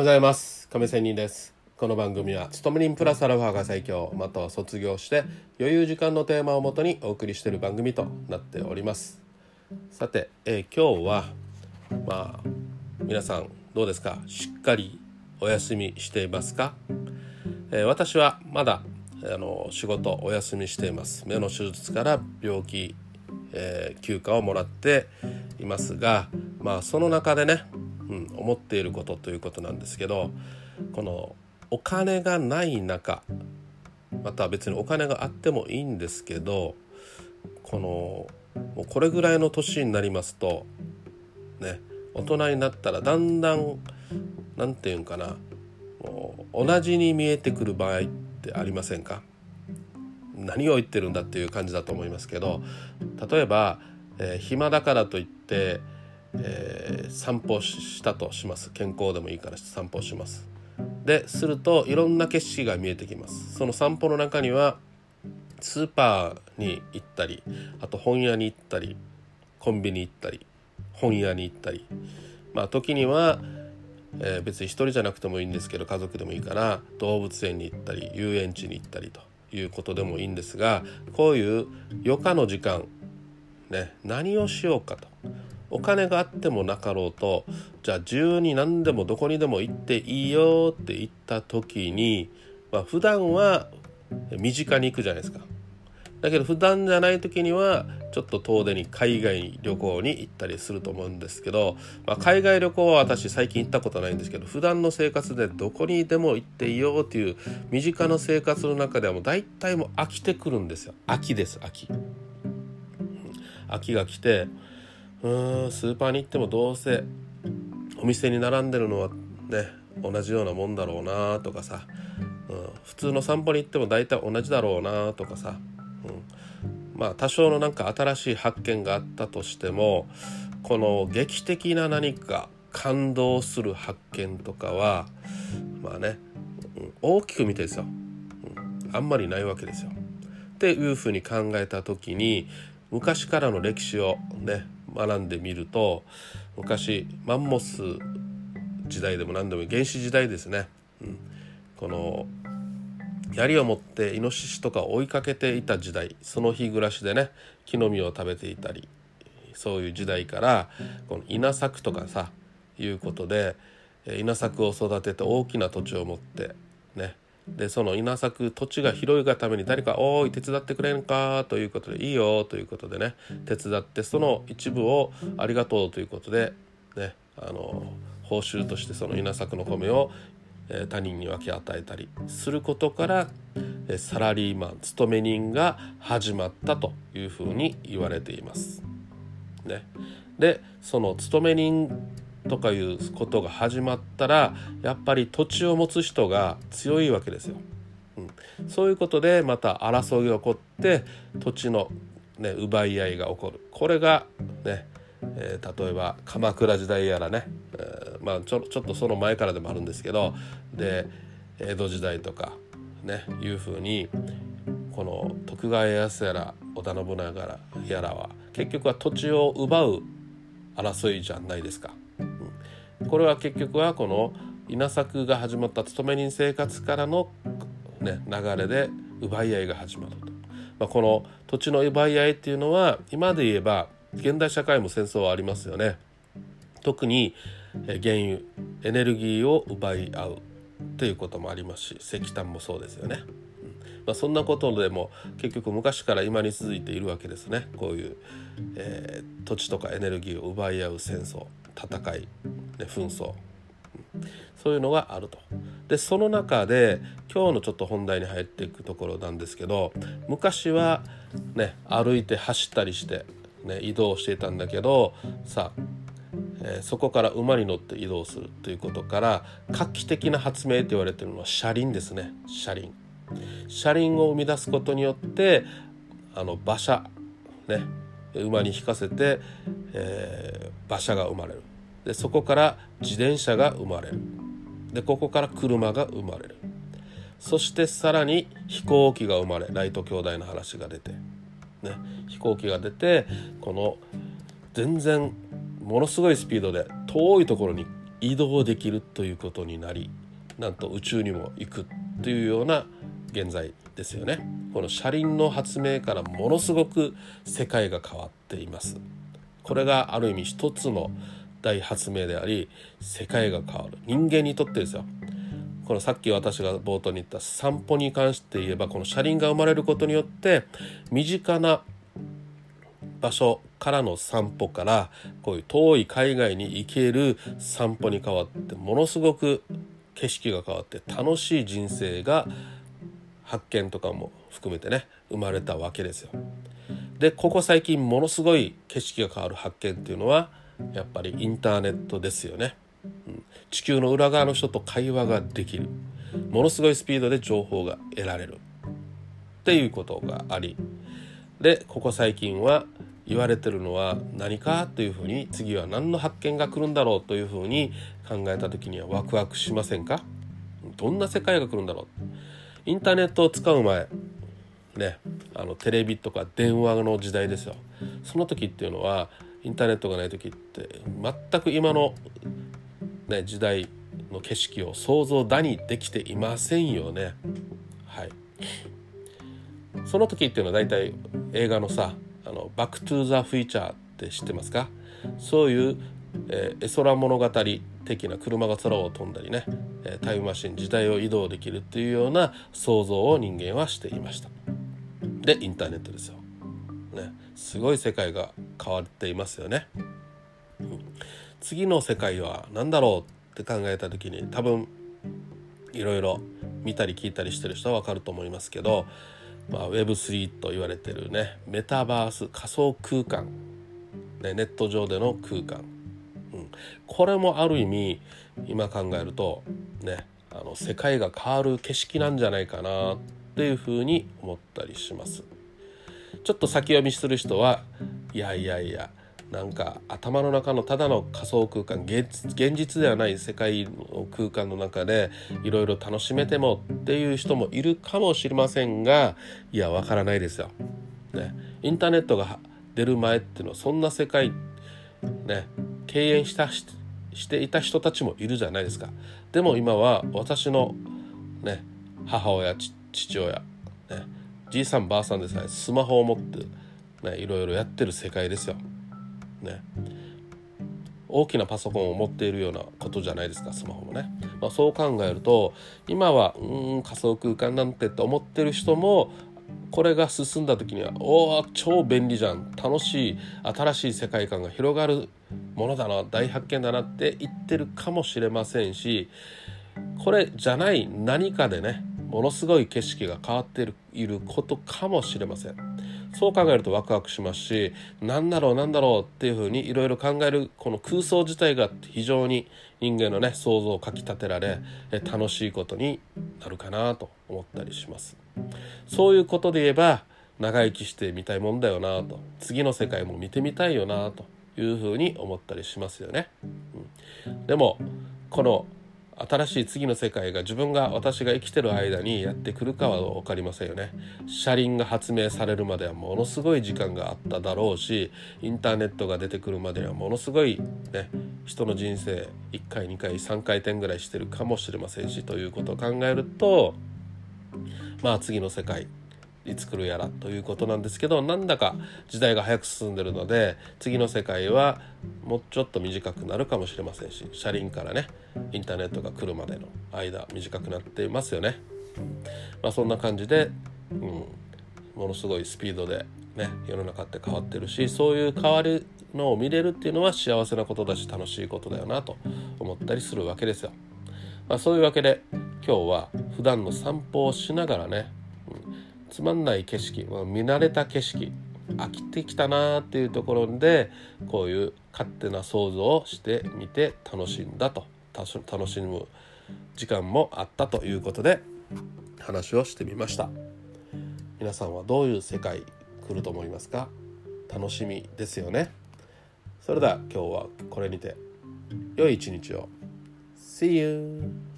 はございます。亀仙人です。この番組は勤め人プラスアルファが最強。または卒業して余裕時間のテーマをもとにお送りしている番組となっております。さて、えー今日はまあ皆さんどうですか？しっかりお休みしていますか、えー私はまだあの仕事お休みしています。目の手術から病気、えー休暇をもらっていますがまあその中でね、うん、思っていることということなんですけどこのお金がない中また別にお金があってもいいんですけどこのもうこれぐらいの年になりますとね大人になったらだんだん何て言うんかなもう同じに見えてくる場合ってありませんか？何を言ってるんだっていう感じだと思いますけど例えば、えー暇だからといって、えー散歩したとします。健康でもいいから散歩します。でするといろんな景色が見えてきます。その散歩の中にはスーパーに行ったりあと本屋に行ったりコンビニ行ったり本屋に行ったり。まあ時には、えー別に一人じゃなくてもいいんですけど家族でもいいから動物園に行ったり遊園地に行ったりということでもいいんですがこういう余暇の時間ね何をしようかと。お金があってもなかろうとじゃあ自由に何でもどこにでも行っていいよって言った時に、まあ、普段は身近に行くじゃないですか。だけど普段じゃない時にはちょっと遠出に海外旅行に行ったりすると思うんですけど、まあ、海外旅行は私最近行ったことないんですけど普段の生活でどこにでも行っていいよっていう身近な生活の中ではもう大体もう飽きてくるんですよ秋です秋。秋が来てうん。スーパーに行ってもどうせお店に並んでるのはね同じようなもんだろうなとかさ、うん、普通の散歩に行っても大体同じだろうなとかさ、うん、まあ多少のなんか新しい発見があったとしてもこの劇的な何か感動する発見とかはまあね、うん大きく見てですよ、うん、あんまりないわけですよ。っていうふうに考えた時に昔からの歴史をね学んでみると昔マンモス時代でも何でも原始時代ですね、うん、この槍を持ってイノシシとかを追いかけていた時代その日暮らしでね木の実を食べていたりそういう時代からこの稲作とかさいうことで稲作を育てて大きな土地を持ってねでその稲作土地が広いがために誰か「おーい手伝ってくれんか」ということで「いいよ」ということでね手伝ってその一部を「ありがとう」ということでねあの報酬としてその稲作の米を、えー他人に分け与えたりすることから、えーサラリーマン勤め人が始まったというふうに言われています。ね、でその勤め人とかいうことが始まったらやっぱり土地を持つ人が強いわけですよ。うん、そういうことでまた争いが起こって土地の、ね、奪い合いが起こるこれがね、えー例えば鎌倉時代やらね、えーまあ、ちょちょっとその前からでもあるんですけどで江戸時代とかねいうふうにこの徳川家康やら織田信長やらは結局は土地を奪う争いじゃないですか。これは結局はこの稲作が始まった勤め人生活からの、ね、流れで奪い合いが始まると。まあ、この土地の奪い合いっていうのは今で言えば現代社会も戦争はありますよね。特に原油エネルギーを奪い合うということもありますし石炭もそうですよね。まあ、そんなことでも結局昔から今に続いているわけですねこういう、えー土地とかエネルギーを奪い合う戦争戦い、ね、紛争、そういうのがあると。でその中で今日のちょっと本題に入っていくところなんですけど昔はね歩いて走ったりして、ね、移動していたんだけどさあえそこから馬に乗って移動するということから画期的な発明と言われてるのは車輪ですね。車輪。車輪を生み出すことによってあの馬車ね馬に引かせて、えー馬車が生まれる。でそこから自転車が生まれる。でここから車が生まれる。そしてさらに飛行機が生まれライト兄弟の話が出て、ね、飛行機が出てこの全然ものすごいスピードで遠いところに移動できるということになりなんと宇宙にも行くというような現在ですよね。この車輪の発明からものすごく世界が変わっています。これがある意味一つの大発明であり世界が変わる。人間にとってですよ。このさっき私が冒頭に言った散歩に関して言えばこの車輪が生まれることによって身近な場所からの散歩からこういう遠い海外に行ける散歩に変わってものすごく景色が変わって楽しい人生が発見とかも含めてね生まれたわけですよ。でここ最近ものすごい景色が変わる発見っていうのはやっぱりインターネットですよね。うん、地球の裏側の人と会話ができる。ものすごいスピードで情報が得られる。っていうことがあり。でここ最近は言われてるのは何かというふうに次は何の発見が来るんだろうというふうに考えた時にはワクワクしませんか？どんな世界が来るんだろインターネットを使う前ねあのテレビとか電話の時代ですよ。その時っていうのはインターネットがない時って全く今の、ね、時代の景色を想像だにできていませんよね。はい。その時っていうのは大体映画のさあのバック・トゥ・ザ・フューチャーって知ってますか？そういう、えー、絵空物語的な車が空を飛んだりねえタイムマシン時代を移動できるっていうような想像を人間はしていました。でインターネットですよ、ね、すごい世界が変わっていますよね、うん、次の世界は何だろうって考えた時に多分いろいろ見たり聞いたりしてる人は分かると思いますけどまあ、Web3 と言われてるねメタバース仮想空間、ね、ネット上での空間、これもある意味今考えるとねあの世界が変わる景色なんじゃないかなっていうふうに思ったりします。ちょっと先読みする人はいやいやいやなんか頭の中のただの仮想空間現実ではない世界の空間の中でいろいろ楽しめてもっていう人もいるかもしれませんがいやわからないですよ。ね、インターネットが出る前っていうのはそんな世界ね敬遠したしていた人たちもいるじゃないですか。でも今は私のね母親父親、ね、じいさんばあさんでさえスマホを持って、ね、いろいろやってる世界ですよ。ね大きなパソコンを持っているようなことじゃないですかスマホもね、まあ、そう考えると今はうん仮想空間なんてって思ってる人もこれが進んだ時にはおお超便利じゃん楽しい新しい世界観が広がるものだな大発見だなって言ってるかもしれませんしこれじゃない何かでねものすごい景色が変わっていることかもしれません。そう考えるとワクワクしますし何だろう何だろうっていうふうにいろいろ考えるこの空想自体が非常に人間のね想像をかきたてられ楽しいことになるかなと思ったりしますそういうことで言えば長生きしてみたいもんだよなと。次の世界も見てみたいよなというふうに思ったりしますよね、うん、でもこの新しい次の世界が自分が私が生きてる間にやってくるかは分かりませんよね。車輪が発明されるまではものすごい時間があっただろうしインターネットが出てくるまでにはものすごいね人の人生1回2回3回転ぐらいしてるかもしれませんしということを考えるとまあ次の世界いつ来るやらということなんですけどなんだか時代が早く進んでるので次の世界はもうちょっと短くなるかもしれませんし車輪からねインターネットが来るまでの間短くなっていますよね。まあ、そんな感じで、うん、ものすごいスピードで、ね、世の中って変わってるしそういう変わるのを見れるっていうのは幸せなことだし楽しいことだよなと思ったりするわけですよ。まあ、そういうわけで今日は普段の散歩をしながらねうんつまんない景色、まあ、見慣れた景色飽きてきたなっていうところでこういう勝手な想像をしてみて楽しんだと。楽しむ時間もあったということで話をしてみました。皆さんはどういう世界来ると思いますか？楽しみですよね。それでは今日はこれにて良い一日を。See you!